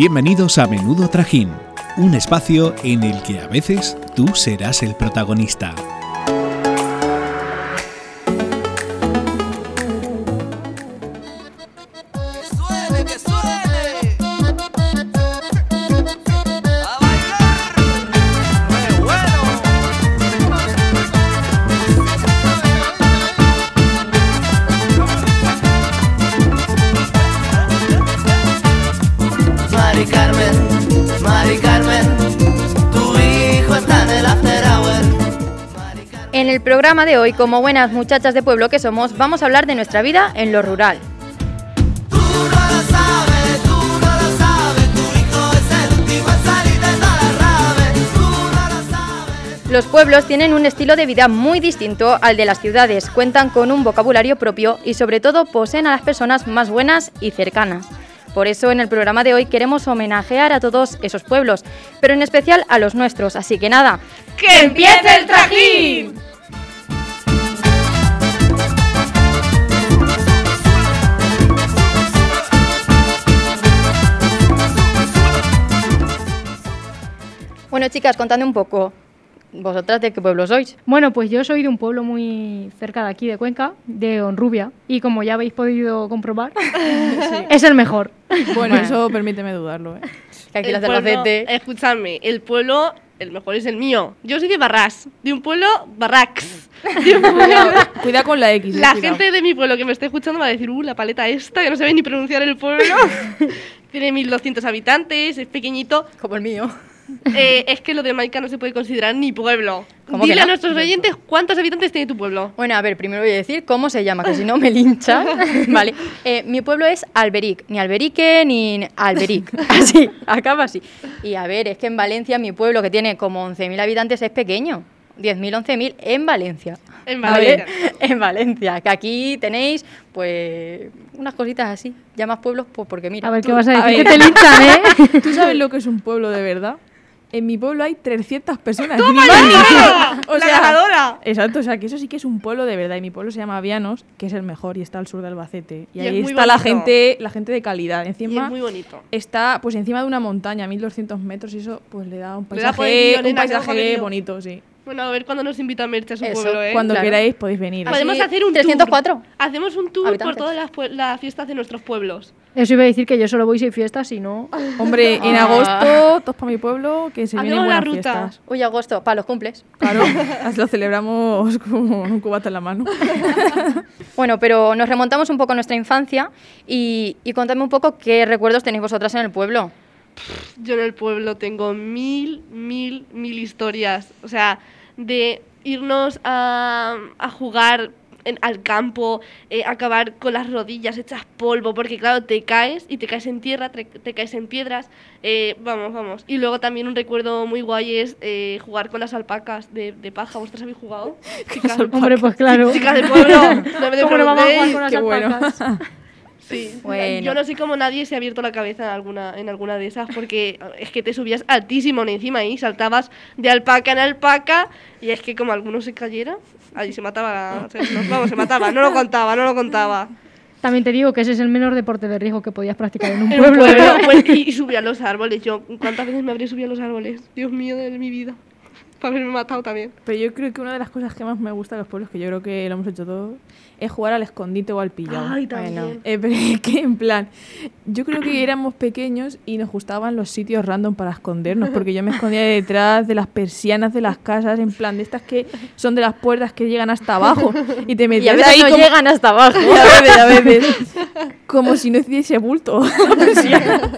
Bienvenidos a Menudo Trajín, un espacio en el que a veces tú serás el protagonista. Programa de hoy, como buenas muchachas de pueblo que somos, vamos a hablar de nuestra vida en lo rural. Tú no lo sabes, tú no lo sabes, tu hijo es el tipo en salir de todas las raves. Tú no lo sabes. Los pueblos tienen un estilo de vida muy distinto al de las ciudades, cuentan con un vocabulario propio y sobre todo poseen a las personas más buenas y cercanas. Por eso en el programa de hoy queremos homenajear a todos esos pueblos, pero en especial a los nuestros, así que nada, ¡que empiece el trajín! Bueno chicas, contadme un poco, ¿vosotras de qué pueblo sois? Bueno, pues yo soy de un pueblo muy cerca de aquí, de Cuenca, de Honrubia, y como ya habéis podido comprobar, es el mejor. Bueno, Bueno. eso permíteme dudarlo, ¿eh? Que aquí El las de pueblo- el pueblo, el mejor es el mío. Yo soy de Barras, de un pueblo Barrax. De un pueblo- Cuida con la X. eh, la cuidado. gente de mi pueblo que me esté escuchando va a decir, uh, la paleta esta, que no sabe ni pronunciar el pueblo. Tiene 1200 habitantes, es pequeñito. Como el mío. Eh, es que lo de Maica no se puede considerar ni pueblo. ¿Cómo que Dile a nuestros oyentes cuántos habitantes tiene tu pueblo. Bueno, a ver, primero voy a decir cómo se llama, que si no me lincha. vale. Eh, mi pueblo es Alberic, ni Alberique ni Alberic. Así, acaba así. Y a ver, es que en Valencia, mi pueblo, que tiene como 11.000 habitantes, es pequeño. 10.000, 11.000 en Valencia. En ¿Vale? Valencia. En Valencia. Que aquí tenéis, pues, unas cositas así. Llamas pueblos, pues porque mira. A ver, ¿qué tú- vas a a decir? ver. Que te linchan, ¿eh? ¿Tú sabes lo que es un pueblo de verdad? En mi pueblo hay 300 personas. ¡Toma menos. ¡La ganadora! Exacto, o sea que eso sí que es un pueblo de verdad. Y mi pueblo se llama Vianos, que es el mejor y está al sur de Albacete. Y, ahí está la gente, la gente de calidad. Y Encima es muy bonito. está pues encima de una montaña, 1200 metros, y eso pues le da un da paisaje, poderío, un da paisaje bonito, sí. Bueno, a ver cuándo nos invita a Merche a su Eso, pueblo, ¿eh? Cuando claro. queráis podéis venir. Así, Podemos hacer un 304. tour. Hacemos un tour Habitantes. por todas las, fiestas de nuestros pueblos. Eso iba a decir que yo solo voy si hay fiestas, y no... Hombre, en Ah. agosto, todos para mi pueblo, que se vienen Hacemos la buenas ruta. fiestas. Uy, agosto, para los cumples. Claro, lo celebramos con un cubata en la mano. Bueno, pero nos remontamos un poco a nuestra infancia y, y contadme un poco qué recuerdos tenéis vosotras en el pueblo. Yo en el pueblo tengo mil, mil, mil historias. O sea, de irnos a, a jugar en- al campo, eh, acabar con las rodillas hechas polvo, porque claro, te caes y te caes en tierra, te, te caes en piedras. eh, vamos, vamos. Y luego también un recuerdo muy guay es eh, jugar con las alpacas de, de paja. ¿Vosotros habéis jugado? Chicas, Hombre, pues claro. chicas del pueblo, no me ¿Cómo no vamos a jugar con las Qué bueno. Sí, Bueno. yo no sé cómo nadie se ha abierto la cabeza en alguna, en alguna de esas, porque es que te subías altísimo encima y saltabas de alpaca en alpaca, y es que como alguno se cayera, ahí se mataba, se, no, vamos, se mataba, no lo contaba, no lo contaba. También te digo que ese es el menor deporte de riesgo que podías practicar en un En un pueblo. pueblo, ¿eh? pues, y, subía a los árboles, yo, ¿cuántas veces me habré subido a los árboles? Dios mío de mi vida, para haberme matado también. Pero yo creo que una de las cosas que más me gusta de los pueblos, que yo creo que lo hemos hecho todos, es jugar al escondite o al pillado. Ay, también. Eh, pero es que en plan, yo creo que éramos pequeños y nos gustaban los sitios random para escondernos, porque yo me escondía detrás de las persianas de las casas, en plan de estas que son de las puertas que llegan hasta abajo y te Y a metías veces ahí no como, llegan hasta abajo. y a veces, a veces, como si no hiciese bulto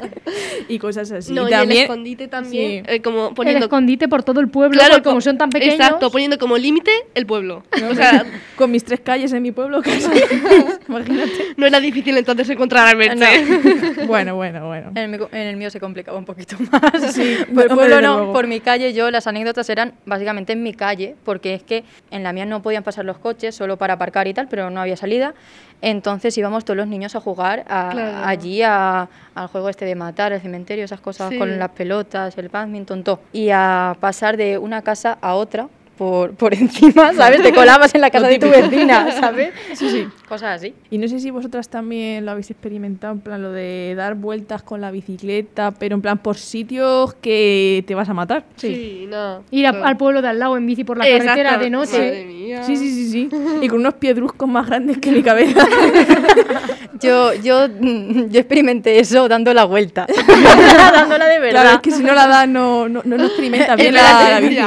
y cosas así. No, y y el también, escondite también, sí. eh, como El poniendo... escondite por todo el pueblo, Claro, como co- son tan pequeños... Exacto, poniendo como límite el pueblo. O sea, con mis tres calles en mi pueblo casi. Imagínate. no era difícil entonces encontrar a Merche. Bueno, bueno, bueno. En el, mío- en el mío se complicaba un poquito más. Sí, por el pueblo no, por mi calle yo las anécdotas eran básicamente en mi calle, porque es que en la mía no podían pasar los coches solo para aparcar y tal, pero no había salida. Entonces íbamos todos los niños a jugar a- Claro. allí a- al juego este de matar, el cementerio, esas cosas Sí. con las pelotas, el badminton, todo. Y a pasar de una casa a otra por, por encima, ¿sabes? Te colabas en la casa de tu vecina, ¿sabes? Sí, sí. Cosas así. Y no sé si vosotras también lo habéis experimentado, en plan lo de dar vueltas con la bicicleta, pero en plan por sitios que te vas a matar. Sí, no. Ir a- no. al pueblo de al lado en bici por la Exacto. carretera de Madre noche. mía. Sí, sí, sí, sí. Y con unos piedruscos más grandes que mi cabeza. Yo, yo, yo experimenté eso dando la vuelta. Dándola de verdad. Claro, es que si no la das no, no, no, experimentas bien la, bici.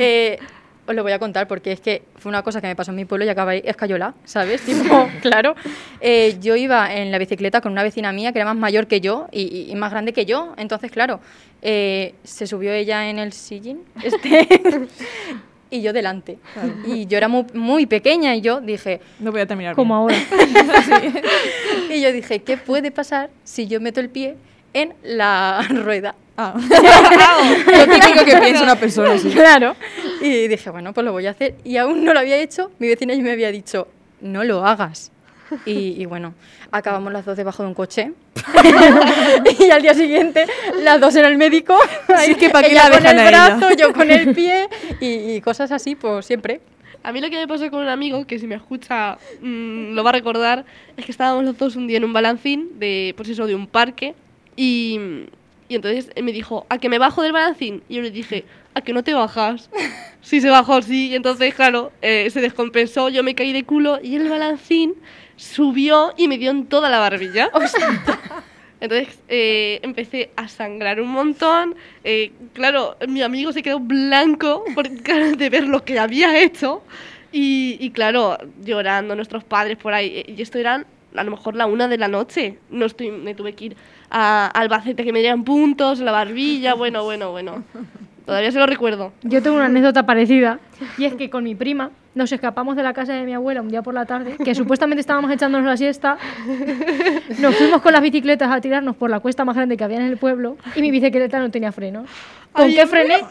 Eh, os lo voy a contar porque es que fue una cosa que me pasó en mi pueblo y acabáis escayola, ¿sabes? Tipo, claro. Eh, yo iba en la bicicleta con una vecina mía que era más mayor que yo y más grande que yo. Entonces, claro, eh, se subió ella en el sillín este, y yo delante. Y yo era muy, muy pequeña y yo dije, No voy a terminar Como ahora. y yo dije, ¿qué puede pasar si yo meto el pie en la rueda? Ah. Lo típico que piensa una persona. Claro. Y dije, bueno, pues lo voy a hacer. Y aún no lo había hecho. Mi vecina ya me había dicho, no lo hagas. Y, y bueno, acabamos las dos debajo de un coche. y al día siguiente, las dos en el médico. Así que ¿pa' qué la con el brazo, yo con el pie. Y, y cosas así, pues siempre. A mí lo que me pasó con un amigo, que si me escucha mm, lo va a recordar, es que estábamos los dos un día en un balancín de, pues eso, de un parque y, y entonces él me dijo, ¿a que me bajo del balancín? Y yo le dije, ¿a que no te bajas? sí, se bajó, sí. Y entonces, claro, eh, se descompensó, yo me caí de culo y el balancín subió y me dio en toda la barbilla. Entonces eh, empecé a sangrar un montón. eh, claro, mi amigo se quedó blanco por, de ver lo que había hecho. Y, y claro, llorando nuestros padres por ahí. Y esto eran a lo mejor la una de la noche. No estoy, me tuve que ir a Albacete que me dieran puntos, la barbilla. Bueno, bueno, bueno. Todavía se lo recuerdo. Yo tengo una anécdota parecida y es que con mi prima nos escapamos de la casa de mi abuela un día por la tarde, que supuestamente estábamos echándonos la siesta. Nos fuimos con las bicicletas a tirarnos por la cuesta más grande que había en el pueblo y mi bicicleta no tenía freno. ¿Con Ay, qué frené?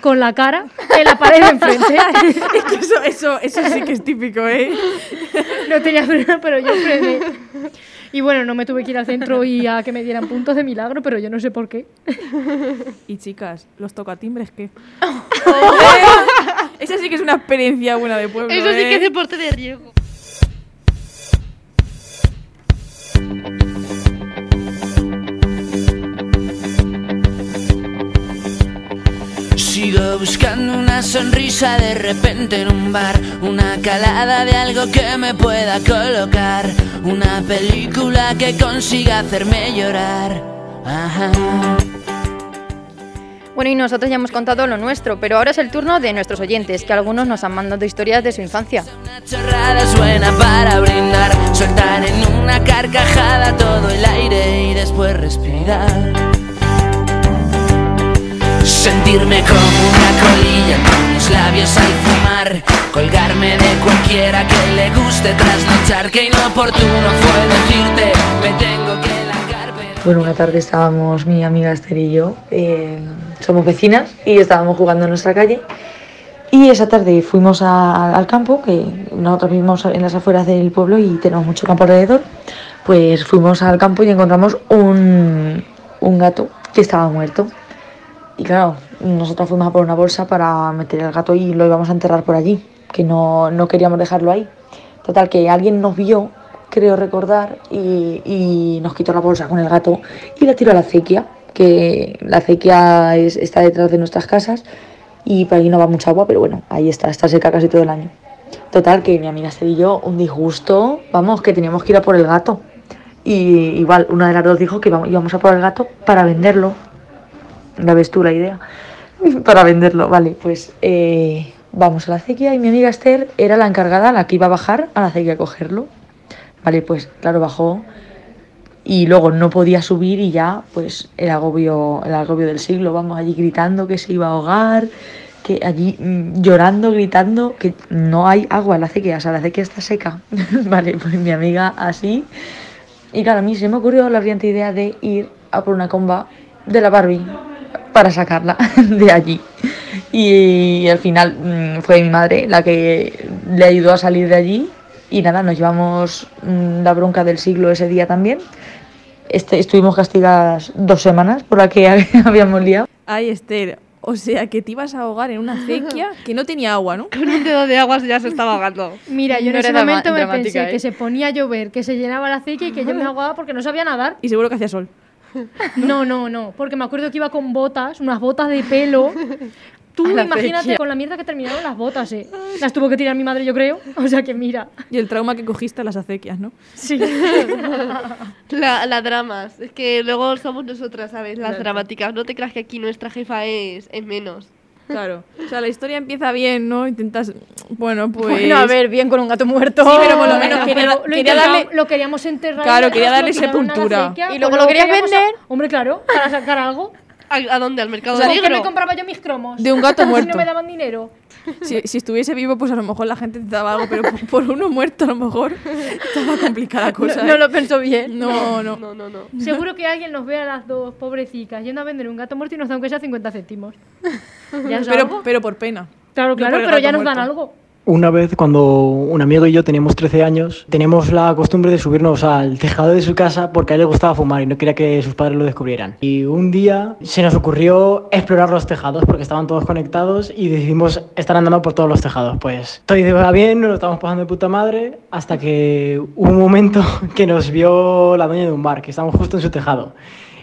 Con la cara en la pared de enfrente. Es que eso, eso, eso sí que es típico, ¿eh? No tenía freno, pero yo frené. Y bueno, no me tuve que ir al centro y a que me dieran puntos de milagro, pero yo no sé por qué. Y chicas, los tocatimbres, ¿qué? Esa sí que es una experiencia buena de pueblo, Eso sí que ¿eh? es deporte de riesgo. Sigo buscando una sonrisa de repente en un bar, una calada de algo que me pueda colocar, una película que consiga hacerme llorar. Ajá. Bueno, y nosotros ya hemos contado lo nuestro, pero ahora es el turno de nuestros oyentes, que algunos nos han mandado historias de su infancia. Una buena para brindar, soltar en una carcajada todo el aire y después respirar. Sentirme como una colilla con los labios al fumar, colgarme de cualquiera que le guste trasnochar, que inoportuno fue decirte, me tengo que largar, pero... Bueno, una tarde estábamos mi amiga Esther y yo, eh, somos vecinas y estábamos jugando en nuestra calle. Y esa tarde fuimos a- al campo, que nosotros vivimos en las afueras del pueblo y tenemos mucho campo alrededor. Pues fuimos al campo y encontramos un, un gato que estaba muerto. Y claro, nosotros fuimos a por una bolsa para meter el gato y lo íbamos a enterrar por allí, que no, no queríamos dejarlo ahí. Total, que alguien nos vio, creo recordar, y, y nos quitó la bolsa con el gato y la tiró a la acequia, que la acequia es- está detrás de nuestras casas y por allí no va mucha agua, pero bueno, ahí está, está seca casi todo el año. Total, que mi amiga Esther y yo, un disgusto, vamos, que teníamos que ir a por el gato. Y igual, una de las dos dijo que íbamos a por el gato para venderlo. La ves tú la idea. para venderlo, vale, pues eh, vamos a la acequia y mi amiga Esther era la encargada, la que iba a bajar a la acequia a cogerlo. Vale, pues claro, bajó y luego no podía subir y ya, pues el agobio, el agobio del siglo, vamos allí gritando que se iba a ahogar, que allí mm, llorando, gritando que no hay agua en la acequia, o sea, la acequia está seca. vale, pues mi amiga así. Y claro, a mí se me ocurrió la brillante idea de ir a por una comba de la Barbie para sacarla de allí. Y, al final mm, fue mi madre la que le ayudó a salir de allí. Y nada, nos llevamos mm, la bronca del siglo ese día también. Este, estuvimos castigadas dos semanas por la que habíamos liado. Ay, Esther, O sea, que te ibas a ahogar en una acequia que no tenía agua, ¿no? Con un dedo de agua ya se estaba ahogando. Mira, yo en No ese era drama- momento me pensé ¿eh? que se ponía a llover, que se llenaba la acequia y que yo me ahogaba porque no sabía nadar. Y seguro que hacía sol. No, no, no, porque me acuerdo que iba con botas, unas botas de pelo. Tú la imagínate acequia. con la mierda que terminaron las botas, eh. Las tuvo que tirar mi madre, yo creo. O sea que mira. Y el trauma que cogiste a las acequias, ¿no? Sí. La, las dramas. Es que luego somos nosotras, ¿sabes? Las dramáticas. No te creas que aquí nuestra jefa es, es menos. Claro. O sea, la historia empieza bien, ¿no? Intentas. Bueno, pues. Bueno, a ver, bien con un gato muerto. Sí, pero por lo menos Bueno, quería, lo, quería darle. lo queríamos enterrar. Claro, quería darle sepultura. acequia, ¿Y luego pues lo querías queríamos a- vender? Hombre, claro, para sacar algo. ¿A, dónde? ¿Al mercado ¿Con qué negro? me compraba yo mis cromos? De un gato Si muerto. no me daban dinero. Si, si estuviese vivo, pues a lo mejor la gente te daba algo, pero por, por uno muerto, a lo mejor estaba complicada la cosa. No ¿eh? lo pensó bien. No, no. No, no, no. Seguro que alguien nos ve a las dos pobrecicas yendo a vender un gato muerto y nos da aunque sea 50 céntimos. Ya Pero, pero por pena. Claro, claro, pero ya nos dan algo. Una vez cuando un amigo y yo teníamos 13 años, teníamos la costumbre de subirnos al tejado de su casa porque a él le gustaba fumar y no quería que sus padres lo descubrieran. Y un día se nos ocurrió explorar los tejados porque estaban todos conectados y decidimos estar andando por todos los tejados. Pues todo iba bien, nos lo estábamos pasando de puta madre hasta que hubo un momento que nos vio la dueña de un bar, que estábamos justo en su tejado.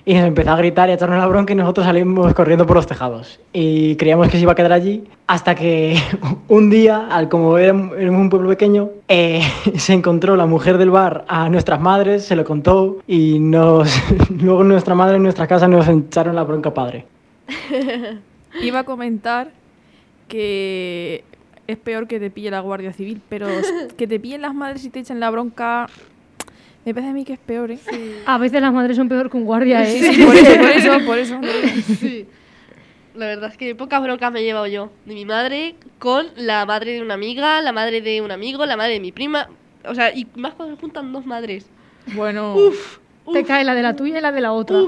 Y nos empezó a gritar y a echarnos la bronca y nosotros salimos corriendo por los tejados. Y creíamos que se iba a quedar allí hasta que un día, al como éramos un pueblo pequeño, eh, se encontró la mujer del bar a nuestras madres, se lo contó y nos, luego nuestra madre en nuestra casa nos echaron la bronca padre. Iba a comentar que es peor que te pille la Guardia Civil, pero que te pillen las madres y te echen la bronca. Me parece a mí que es peor, ¿eh? A veces las madres son peor que un guardia, ¿eh? Sí, sí, por eso, por eso, por eso. Sí. La verdad es que pocas broncas me he llevado yo. De mi madre con la madre de una amiga, la madre de un amigo, la madre de mi prima. O sea, y más cuando se juntan dos madres. Bueno, Te cae la de la tuya y la de la otra.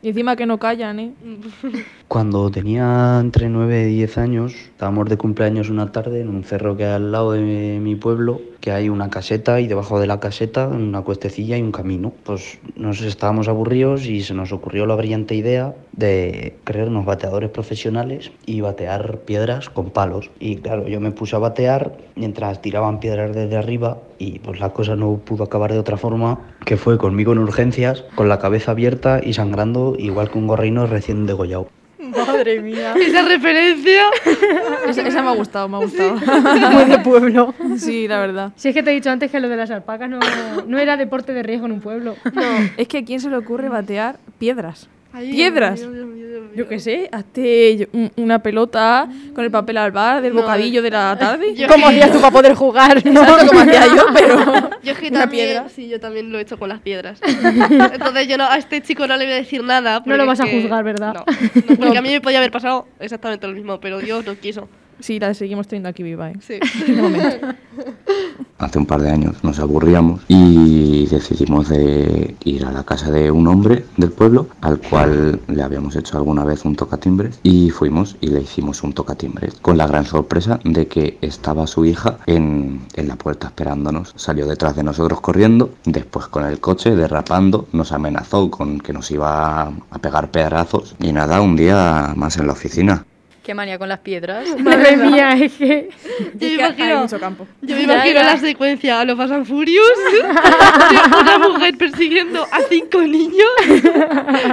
y encima que no callan, ¿eh? Cuando tenía entre 9 y 10 años, estábamos de cumpleaños una tarde en un cerro que hay al lado de mi pueblo, que hay una caseta y debajo de la caseta, una cuestecilla, hay un camino. Pues nos estábamos aburridos y se nos ocurrió la brillante idea de creernos bateadores profesionales y batear piedras con palos. Y claro, yo me puse a batear mientras tiraban piedras desde arriba y pues la cosa no pudo acabar de otra forma, que fue conmigo en urgencias, con la cabeza abierta y sangrando, igual que un gorrino recién degollado. Madre mía. Esa referencia. Esa, esa me ha gustado, me ha gustado. Muy de pueblo. Sí, la verdad. Si es que te he dicho antes que lo de las alpacas no, no era deporte de riesgo en un pueblo. No, es que a quién se le ocurre batear piedras. ¿Piedras? Dios Dios Dios. Yo qué sé, hazte una pelota con el papel al bar del No, bocadillo de la tarde. yo- ¿Cómo hacías tú para poder jugar? no? Exacto, como hacía yo, pero Yo es que una también, piedra. sí, yo también lo he hecho con las piedras. Entonces yo no, a este chico no le voy a decir nada. No lo vas a juzgar, ¿verdad? No, no, porque a mí me podía haber pasado exactamente lo mismo, pero Dios no quiso. Sí, la seguimos teniendo aquí viva, ¿eh? Sí. De momento. Hace un par de años nos aburríamos y decidimos de ir a la casa de un hombre del pueblo al cual le habíamos hecho alguna vez un tocatimbres y fuimos y le hicimos un tocatimbres con la gran sorpresa de que estaba su hija en, en la puerta esperándonos. Salió detrás de nosotros corriendo, después con el coche derrapando nos amenazó con que nos iba a pegar pedrazos y nada, un día más en la oficina. Qué manía con las piedras. Madre mía, es que... Yo me Es que hay imagino, mucho campo. yo me imagino la secuencia a los Fast and Furious, una mujer persiguiendo a cinco niños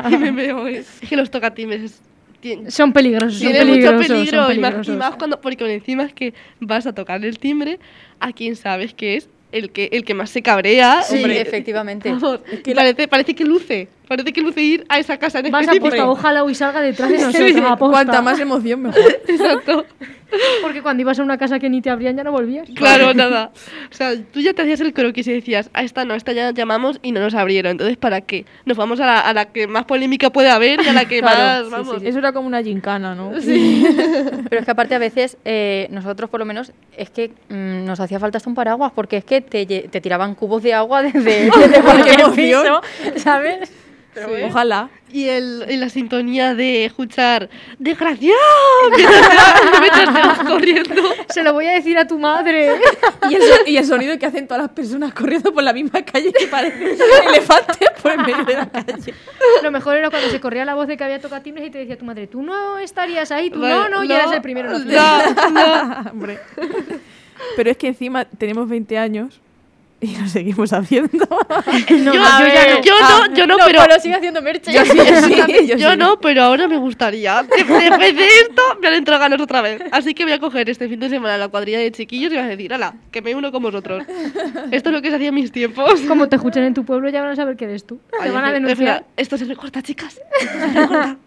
y me veo. Es que los tocatimbres tien- Son peligrosos, son tienen mucho peligrosos, peligro son y más, y peligrosos. más cuando porque encima es que vas a tocar el timbre a quien sabes que es el que el que más se cabrea Sí, Hombre, efectivamente. vamos, parece, parece que luce parece que luce ir a esa casa en Vas a específico. posta, ojalá y salga detrás de nosotros, Sí, aposta. Cuanta más emoción, mejor. exacto. Porque cuando ibas a una casa que ni te abrían ya no volvías. claro nada. O sea tú ya te hacías el croquis y decías a esta no a esta ya llamamos y no nos abrieron entonces para qué nos vamos a la, a la que más polémica puede haber y a la que Claro, más sí, vamos. Eso era como una gincana, ¿no? Pero es que aparte a veces eh, nosotros por lo menos es que mm, nos hacía falta hasta un paraguas porque es que te, te tiraban cubos de agua desde, desde cualquier piso, ¿sabes? Ojalá. Y, el, y la sintonía de escuchar ¡Desgraciado! Mientras mientras te vas corriendo. Se lo voy a decir a tu madre. Y el, y el sonido que hacen todas las personas corriendo por la misma calle que parece elefantes por en medio de la calle. Lo mejor era cuando se corría la voz de que había tocatines y te decía tu madre, tú no estarías ahí, tú Vale, no, no, y no, eras el primero en la fila. No, no. Hombre. Pero es que encima tenemos 20 años y lo seguimos haciendo. No, yo, a yo ver. no, yo no, yo no, pero. Pablo sigue haciendo merche. Yo sí, sí, yo Yo sí. no, pero ahora me gustaría. Después de esto, me han entrado ganas otra vez. Así que voy a coger este fin de semana la cuadrilla de chiquillos y voy a decir, ala, que me uno con vosotros. Esto es lo que se hacía en mis tiempos. Como te escuchan en tu pueblo ya van a saber que eres tú. Te van a denunciar. Esto se recorta, chicas. Se recorta.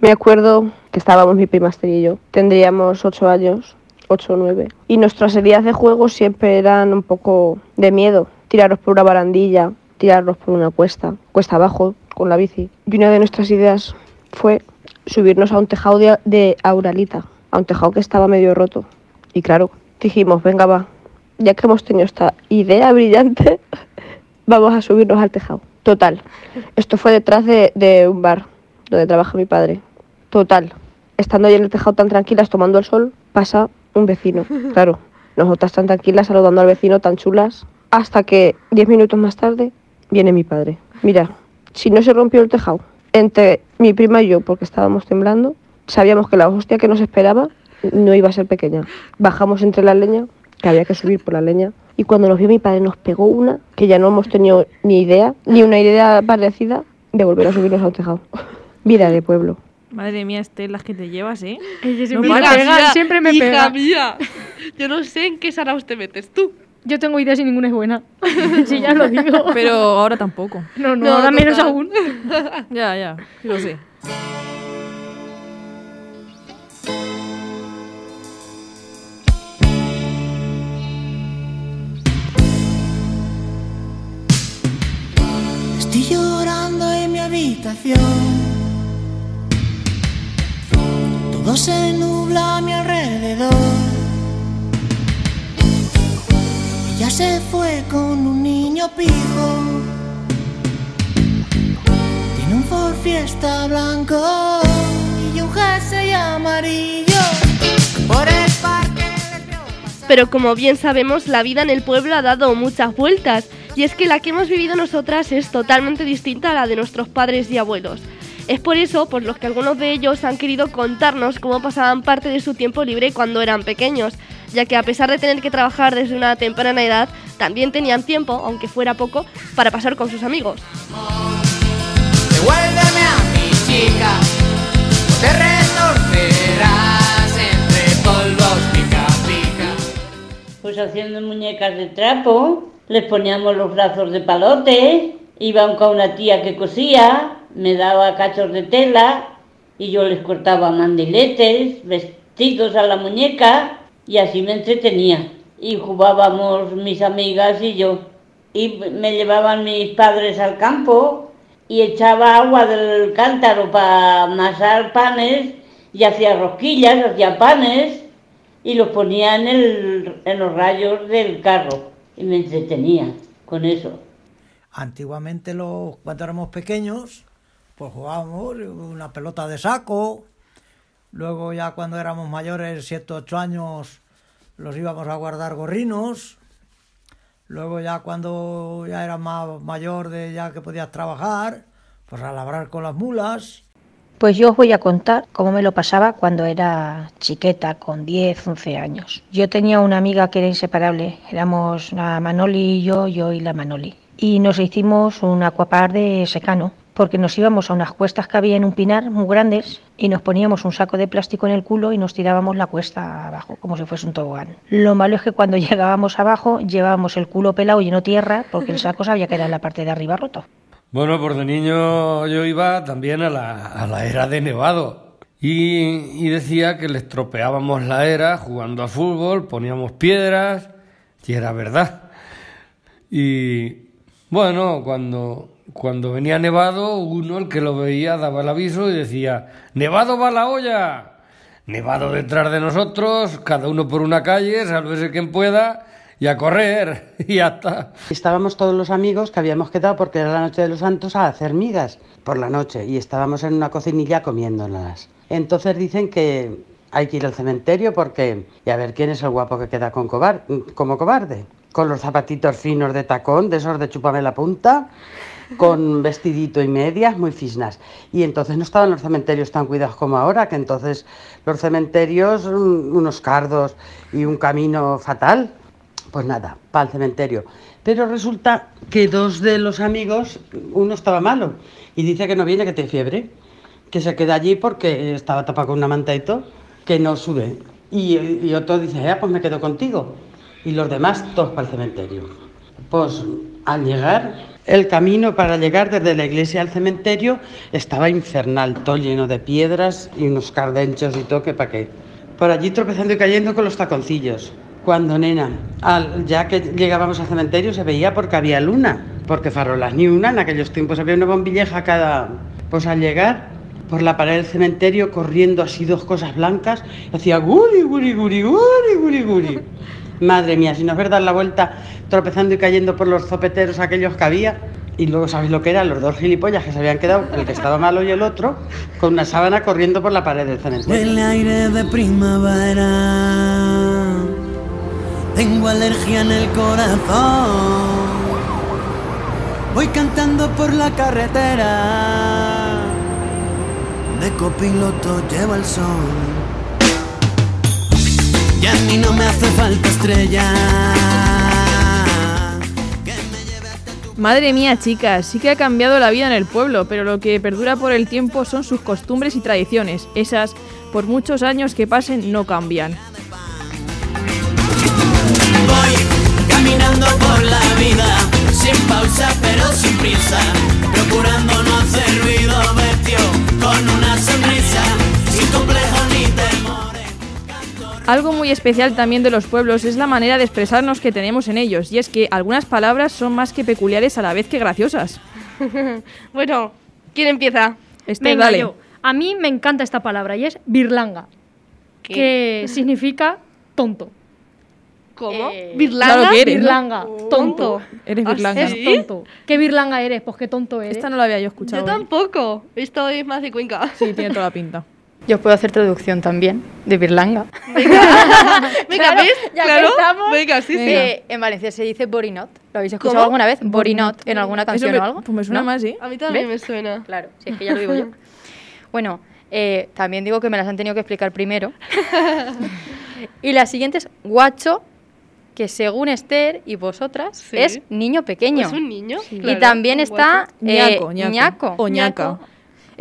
Me acuerdo que estábamos mi prima Esther y yo. Tendríamos ocho años, ocho o nueve. Y nuestras heridas de juego siempre eran un poco de miedo. Tirarnos por una barandilla, tirarnos por una cuesta, cuesta abajo, con la bici. Y una de nuestras ideas fue subirnos a un tejado de, Auralita, a un tejado que estaba medio roto. Y claro, dijimos, venga va, ya que hemos tenido esta idea brillante, vamos a subirnos al tejado. Total. Esto fue detrás de, de un bar donde trabaja mi padre. Total. Estando ahí en el tejado tan tranquilas tomando el sol, pasa un vecino. Claro, nosotras tan tranquilas saludando al vecino, tan chulas. Hasta que diez minutos más tarde viene mi padre. Mira, si no se rompió el tejado entre mi prima y yo, porque estábamos temblando, sabíamos que la hostia que nos esperaba no iba a ser pequeña. Bajamos entre la leña, que había que subir por la leña, y cuando nos vio mi padre nos pegó una que ya no hemos tenido ni idea, ni una idea parecida de volver a subirnos a un tejado. Vida de pueblo. Madre mía, Esther, las que te llevas, ¿eh? Ella siempre No me pega, mía, siempre me hija pega. mía. Yo no sé en qué saraos te metes tú. Yo tengo ideas y ninguna es buena. sí, ya lo digo. Pero ahora tampoco. No, no, No, ahora menos aún. Ya, ya, lo sé. Estoy llorando en mi habitación. Todo se nubla a mi alrededor. Ella se fue con un niño pijo. Tiene un Ford Fiesta blanco y un jersey amarillo. Por el parque. Pero como bien sabemos, la vida en el pueblo ha dado muchas vueltas. Y es que la que hemos vivido nosotras es totalmente distinta a la de nuestros padres y abuelos. Es por eso por los que algunos de ellos han querido contarnos cómo pasaban parte de su tiempo libre cuando eran pequeños, ya que a pesar de tener que trabajar desde una temprana edad, también tenían tiempo, aunque fuera poco, para pasar con sus amigos. Devuélveme a mi chica, o te retorcerás entre polvos pica pica. Pues haciendo muñecas de trapo, les poníamos los brazos de palote, iba con una tía que cosía, me daba cachos de tela y yo les cortaba mandiletes, vestidos a la muñeca y así me entretenía. Y jugábamos mis amigas y yo. Y me llevaban mis padres al campo y echaba agua del cántaro para amasar panes y hacía rosquillas, hacía panes y los ponía en, el- en los rayos del carro y me entretenía con eso. Antiguamente, los, cuando éramos pequeños, pues jugábamos una pelota de saco. Luego ya cuando éramos mayores, 7 8 años, los íbamos a guardar gorrinos. Luego ya cuando ya eras más mayor de ya que podías trabajar, pues a labrar con las mulas. Pues yo os voy a contar cómo me lo pasaba cuando era chiqueta, con 10, 11 años. Yo tenía una amiga que era inseparable, éramos la Manoli y yo, yo y la Manoli. Y nos hicimos un acuapar de secano, porque nos íbamos a unas cuestas que había en un pinar muy grandes y nos poníamos un saco de plástico en el culo y nos tirábamos la cuesta abajo, como si fuese un tobogán. Lo malo es que cuando llegábamos abajo llevábamos el culo pelado lleno tierra, porque el saco sabía que era en la parte de arriba roto. Bueno, pues de niño yo iba también a la, a la era de Nevado. Y, y decía que le estropeábamos la era jugando al fútbol, poníamos piedras, y era verdad. Y bueno, cuando, cuando venía Nevado, uno, el que lo veía, daba el aviso y decía, Nevado va la olla. Nevado detrás de nosotros, cada uno por una calle, sálvese quien pueda, y a correr y ya está. Estábamos todos los amigos que habíamos quedado porque era la noche de los santos a hacer migas por la noche y estábamos en una cocinilla comiéndolas. Entonces dicen que hay que ir al cementerio porque y a ver quién es el guapo que queda con cobar- como cobarde. Con los zapatitos finos de tacón, de esos de chúpame la punta, con vestidito y medias, muy fisnas. Y entonces no estaban los cementerios tan cuidados como ahora, que entonces los cementerios, un- unos cardos y un camino fatal. Pues nada, para el cementerio. Pero resulta que dos de los amigos, uno estaba malo y dice que no viene, que tiene fiebre, que se queda allí porque estaba tapado con una manta y todo, que no sube. Y, otro dice, ah, pues me quedo contigo. Y los demás, todos para el cementerio. Pues al llegar, el camino para llegar desde la iglesia al cementerio estaba infernal, todo lleno de piedras y unos cardenchos y todo, que para qué. Por allí tropezando y cayendo con los taconcillos. Cuando, nena, al- ya que llegábamos al cementerio se veía porque había luna, porque farolas ni una, en aquellos tiempos había una bombilleja cada... Pues al llegar por la pared del cementerio, corriendo así dos cosas blancas, hacía guri, guri, guri, guri, guri, guri. Madre mía, si no es verdad la vuelta tropezando y cayendo por los zopeteros aquellos que había. Y luego, ¿sabéis lo que eran? Los dos gilipollas que se habían quedado, el que estaba malo y el otro, con una sábana corriendo por la pared del cementerio. Huele aire de primavera. Tengo alergia en el corazón. Voy cantando por la carretera. De copiloto lleva el sol. Y a mí no me hace falta estrella. Madre mía, chicas, sí que ha cambiado la vida en el pueblo, pero lo que perdura por el tiempo son sus costumbres y tradiciones. Esas, por muchos años que pasen, no cambian. Caminando por la vida, sin pausa pero sin prisa, procurando Algo muy especial también de los pueblos es la manera de expresarnos que tenemos en ellos, y es que algunas palabras son más que peculiares a la vez que graciosas. bueno, ¿quién empieza? Esther, Venga, dale. yo. A mí me encanta esta palabra y es birlanga, ¿Qué? que significa tonto. ¿Cómo? Eh, ¿Birlanga? Claro que eres, ¿no? Birlanga, tonto. Eres ¿Ah, birlanga. sí? Es tonto. ¿Qué birlanga eres? Pues qué tonto eres. Esta no la había yo escuchado. Yo tampoco. Esto es más de Cuenca. Sí, tiene toda la pinta. Yo puedo hacer traducción también de birlanga. Venga, Claro, ¿ves? ya que claro. estamos. Venga, sí, sí. Eh, en Valencia se dice borinot. ¿Lo habéis escuchado ¿Cómo? alguna vez? Borinot en alguna canción me- o algo. pues me suena ¿No? más, ¿sí? A mí también ¿Ves? me suena. Claro, si es que ya lo digo yo. Bueno, eh, también digo que me las han tenido que explicar primero. y la siguiente es guacho, que según Esther y vosotras Sí. es niño pequeño. ¿Es un niño? Y Claro, también está eh, Ñaco, ñaco. ñaco. O ñaca.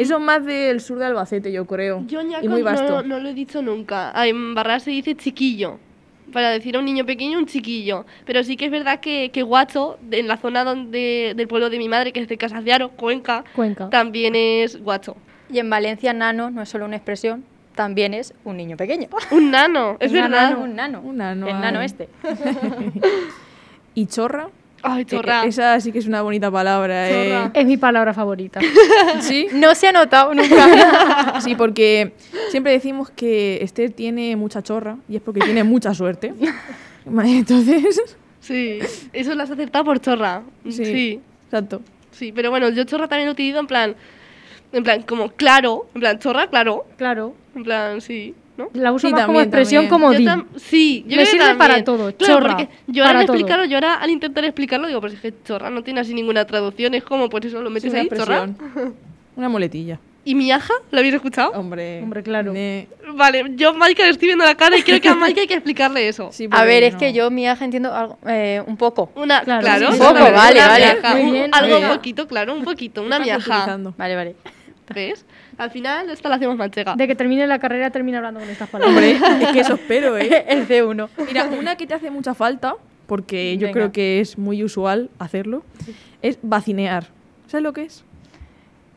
Eso es más del sur de Albacete, yo creo. Yo ñaco y muy vasto. no, no lo he dicho nunca. Ah, En Barra se dice chiquillo. Para decir a un niño pequeño, un chiquillo. Pero sí que es verdad que, que guacho, en la zona donde, del pueblo de mi madre, que es de Casas de Aro, Cuenca, Cuenca. también es guacho. Y en Valencia nano no es solo una expresión, también es un niño pequeño. Un nano, es Un verdad. nano, un nano. Un nano, El nano este. ¿Y chorra? Ay, chorra. Eh, esa sí que es una bonita palabra, Chorra. ¿eh? Es mi palabra favorita. Sí. No se ha notado nunca. Sí, porque siempre decimos que Esther tiene mucha chorra y es porque tiene mucha suerte. Entonces, Sí, eso lo has acertado por chorra. Sí. Sí. exacto. sí, pero bueno, yo chorra también lo utilizo en plan, en plan, como claro, en plan, chorra, claro, Claro. en plan, sí, ¿no? La uso Sí, más como también, expresión también. como Yo di. sí, yo Me creo sirve también. para todo, Claro, chorra, porque yo ahora al explicarlo, yo ahora al intentar explicarlo digo, pues es que chorra no tiene así ninguna traducción, es como, pues eso, lo Sí, metes una ahí, chorra. Una muletilla. ¿Y miaja? ¿La habéis escuchado? Hombre. Hombre, claro. ne- Vale, yo a Maika le estoy viendo la cara y creo que a Maika hay que explicarle eso. Sí, A ver, es no. que yo mi aje entiendo algo, eh, un poco. Una, Claro, claro, sí, Un poco, vale, vale. miaja, Muy un- bien, algo bien. poquito, claro, un poquito, una miaja. Vale, vale. ¿Ves? Al final esta la hacemos manchega. De que termine la carrera, termina hablando con estas palabras. Hombre, es que eso espero, ¿eh? El C1. Mira, una que te hace mucha falta, porque yo Venga. creo que es muy usual hacerlo, es vacinear. ¿Sabes lo que es?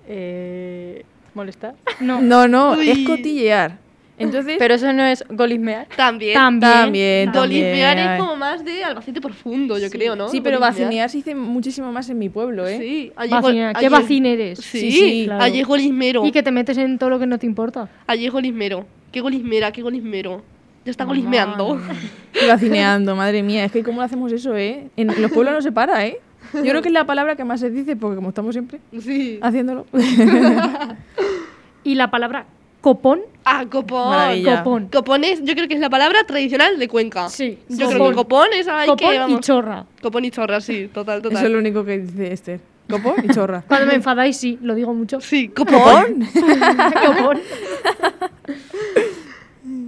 Eh, ¿Molestar? No. No, no, Uy. es cotillear. Entonces, Pero eso no es golismear. También. También. también, Golismear es como más de Albacete profundo, yo creo, ¿no? Sí, pero Golismear. vacinear se dice muchísimo más en mi pueblo, ¿eh? Sí, allí Vacinar. go- ¿Qué vacín eres? Sí, Sí, sí, claro. allí es golismero. Y que te metes en todo lo que no te importa. Allí es golismero. ¿Qué golismera? ¿Qué golismero? Ya está golismeando. Iba cineando, madre mía. Es que cómo hacemos eso, ¿eh? En los pueblos no se para, ¿eh? Yo creo que es la palabra que más se dice porque como estamos siempre Sí. haciéndolo. Y la palabra copón. Ah, copón. Maravilla. Copón. Copón es, yo creo que es la palabra tradicional de Cuenca. Sí. Yo creo copón. que copón es ahí Copón que y vamos. chorra. Copón y chorra, sí, total, total. Eso es lo único que dice Esther. Copón y chorra. Cuando me enfadáis, sí, lo digo mucho. Sí, copón. copón.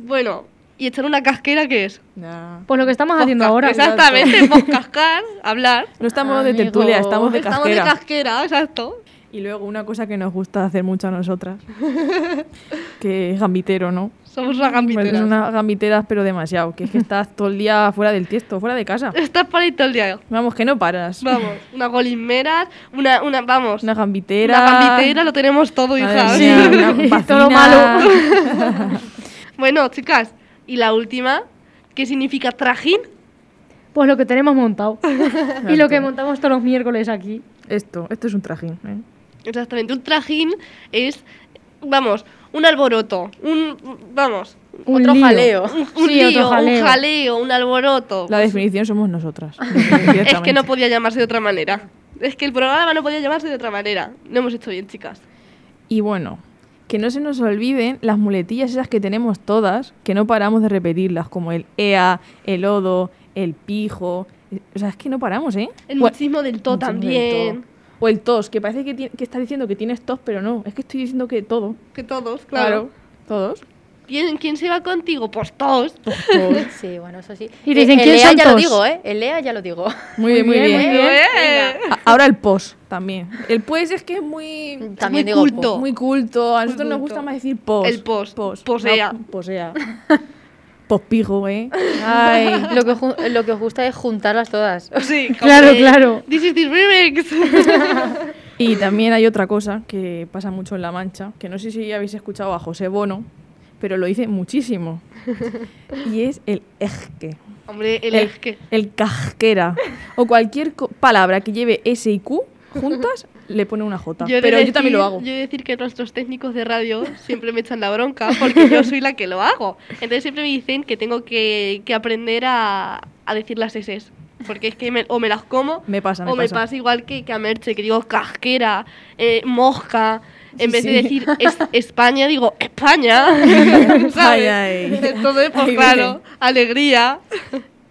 Bueno, ¿y echar una casquera qué es? Pues lo que estamos haciendo ahora. Exactamente, pues cascar, hablar. No estamos de Amigo. tertulia, estamos de Estamos casquera. de casquera, exacto. Y luego una cosa que nos gusta hacer mucho a nosotras, que es gambitero, ¿no? Somos unas gambiteras. Pues unas gambiteras, pero demasiado, que es que estás todo el día fuera del tiesto, fuera de casa. Estás para ir todo el día. Vamos, que no paras. Vamos, una golismera, una, una, vamos. Una gambitera. Una gambitera, lo tenemos todo, hija. vacina. Todo malo. bueno, chicas, y la última, ¿qué significa trajín? Pues lo que tenemos montado. y lo que montamos todos los miércoles aquí. Esto, esto es un trajín. ¿eh? Exactamente, un trajín es, vamos, un alboroto, un, vamos, Un Otro lío. jaleo. un, un Sí, otro lío, jaleo. un jaleo, un alboroto. La definición somos nosotras. es que no podía llamarse de otra manera. Es que el programa no podía llamarse de otra manera. Lo hemos hecho bien, chicas. Y bueno, que no se nos olviden las muletillas esas que tenemos todas, que no paramos de repetirlas, como el EA, el odo, el pijo. O sea, es que no paramos, ¿eh? El O- muchismo del to muchismo del también. to. O el tos, que parece que, que estás diciendo que tienes tos, pero no. Es que estoy diciendo que todo. Que todos, claro. Todos. ¿Quién, ¿Quién se va contigo? Pues todos. Sí, bueno, eso sí. Y dicen, el ¿quién Lea son ya lo digo, ¿eh? El Lea ya lo digo. Muy bien, muy bien. muy bien. Venga. A- Ahora el pos también. El pues es que es muy, También muy digo culto. po. muy culto. A nosotros nos gusta más decir pos. El pos. Pos. Posea. No, posea. Pospijo, ¿eh? Ay. Lo que, lo que os gusta es juntarlas todas. Sí, Claro, claro. This is the remix. Y también hay otra cosa que pasa mucho en La Mancha, que no sé si habéis escuchado a José Bono, pero lo dice muchísimo. Y es el ejque. Hombre, el, El, es que. el casquera. O cualquier palabra que lleve S y Q juntas, le pone una J. de pero yo también lo decir- hago. Yo he de decir que nuestros técnicos de radio siempre me echan la bronca porque yo soy la que lo hago. Entonces siempre me dicen que tengo que, que aprender a, a decir las S. Porque es que me- o me las como Me pasa, me o me pasa. pasa igual que, que a Merche, que digo casquera, eh, mosca. En Sí, vez de sí. decir es- España, digo España. ¿sabes? Ay, ay. Entonces, pues Ay, claro, alegría.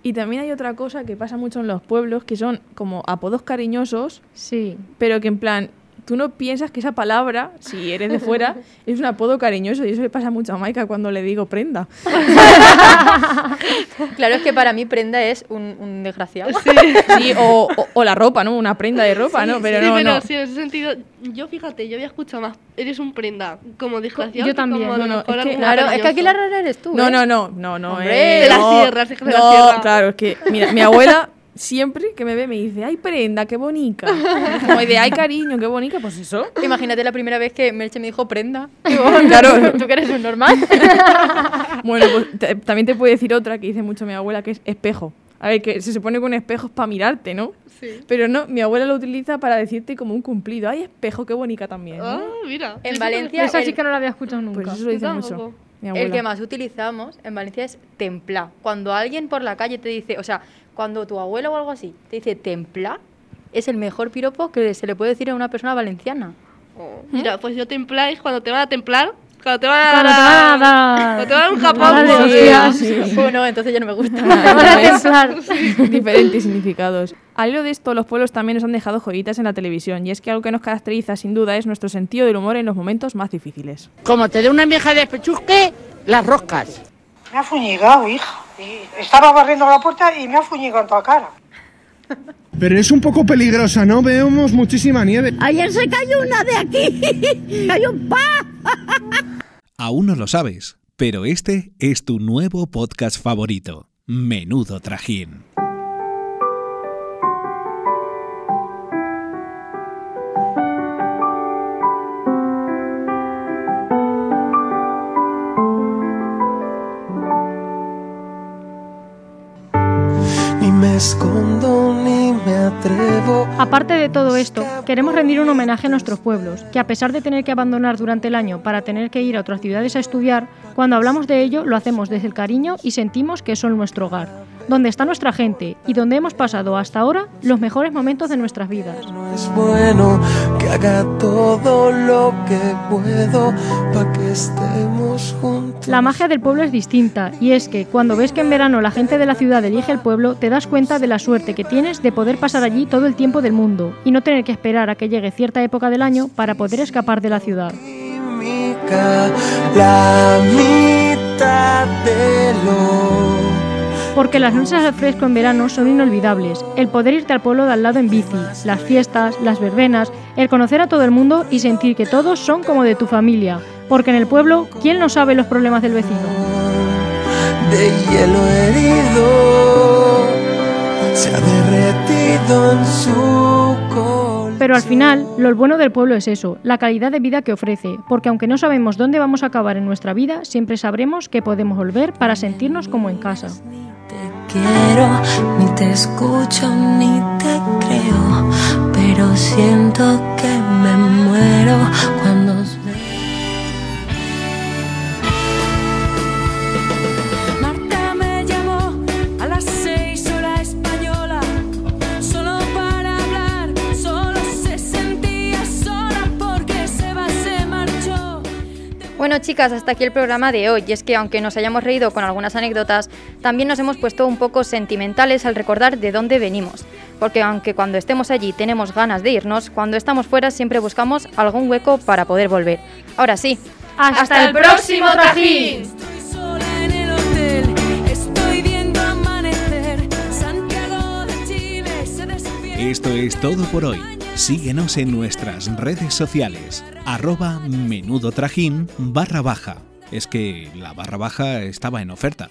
Y también hay otra cosa que pasa mucho en los pueblos, que son como apodos cariñosos, Sí. pero que en plan, tú no piensas que esa palabra, si eres de fuera, es un apodo cariñoso. Y eso le pasa mucho a Maika cuando le digo prenda. Claro, es que para mí prenda es un, un desgraciado. Sí, o, o- o la ropa, ¿no? Una prenda de ropa, ¿no? Pero sí, no, pero no. sí, en ese sentido, yo fíjate, yo había escuchado más, eres un prenda, como desgraciado. yo también. como No, no, es que- Claro, es que aquí la rara eres tú. No, ¿eh? no, no, no, no. Hombre, eh, de las no, sierras, es que de las no, sierras. claro, es que, mira, mi abuela siempre que me ve me dice, ay, prenda, qué bonita. Como de, ay, cariño, qué bonita, pues eso. Imagínate la primera vez que Merche me dijo prenda. Digo, Claro. ¿Tú que eres un normal? Bueno, pues también te puedo decir otra que dice mucho mi abuela, que es espejo. A ver, que se supone que un espejo es para mirarte, ¿no? Sí. Pero no, mi abuela lo utiliza para decirte como un cumplido. Ay, espejo, qué bonita también. ¿no? Ah, mira. En Valencia Esa sí el- que no la había escuchado nunca. Pues eso lo dice mucho. El que más utilizamos en Valencia es templa. Cuando alguien por la calle te dice, o sea, cuando tu abuelo o algo así te dice templa, es el mejor piropo que se le puede decir a una persona valenciana. Oh, Mira, pues yo templar es cuando te van a templar, cuando te van a Cuando dar, cuando te van a dar un. Vale, pues, hostias. sí. Bueno, entonces ya no me gusta. Te van a templar. Diferentes significados. Al hilo de esto, los pueblos también nos han dejado joyitas en la televisión, y es que algo que nos caracteriza sin duda es nuestro sentido del humor en los momentos más difíciles. Como te dé una vieja de pechusque, las roscas. Me ha fuñigado, hija. Y estaba barriendo la puerta y me ha fuñigado en toda cara. Pero es un poco peligrosa, ¿no? Vemos muchísima nieve. Ayer se cayó una de aquí. Cayó un pa. Aún no lo sabes, pero este es tu nuevo podcast favorito, Menudo Trajín. Escondo ni me atrevo. Aparte de todo esto, queremos rendir un homenaje a nuestros pueblos, que a pesar de tener que abandonar durante el año para tener que ir a otras ciudades a estudiar, Cuando hablamos de ello, lo hacemos desde el cariño y sentimos que son nuestro hogar, donde está nuestra gente y donde hemos pasado hasta ahora los mejores momentos de nuestras vidas. Es bueno que haga todo lo que puedo para que estemos juntos. La magia del pueblo es distinta y es que cuando ves que en verano la gente de la ciudad elige el pueblo, te das cuenta de la suerte que tienes de poder pasar allí todo el tiempo del mundo y no tener que esperar a que llegue cierta época del año para poder escapar de la ciudad. La mitad de lo Porque las noches al fresco en verano son inolvidables. El poder irte al pueblo de al lado en bici, las fiestas, las verbenas, el conocer a todo el mundo y sentir que todos son como de tu familia. Porque en el pueblo, ¿quién no sabe los problemas del vecino? de hielo herido se ha derretido en su. Pero al final, lo bueno del pueblo es eso, la calidad de vida que ofrece, porque aunque no sabemos dónde vamos a acabar en nuestra vida, siempre sabremos que podemos volver para sentirnos como en casa. Quiero, ni te escucho, ni te creo, pero siento que me muero Bueno chicas, hasta aquí el programa de hoy. Y es que aunque nos hayamos reído con algunas anécdotas, también nos hemos puesto un poco sentimentales al recordar de dónde venimos. Porque aunque cuando estemos allí tenemos ganas de irnos, cuando estamos fuera siempre buscamos algún hueco para poder volver. Ahora sí. ¡Hasta el próximo trajín! Esto es todo por hoy. Síguenos en nuestras redes sociales. Arroba menudo trajín barra baja. Es que la barra baja estaba en oferta.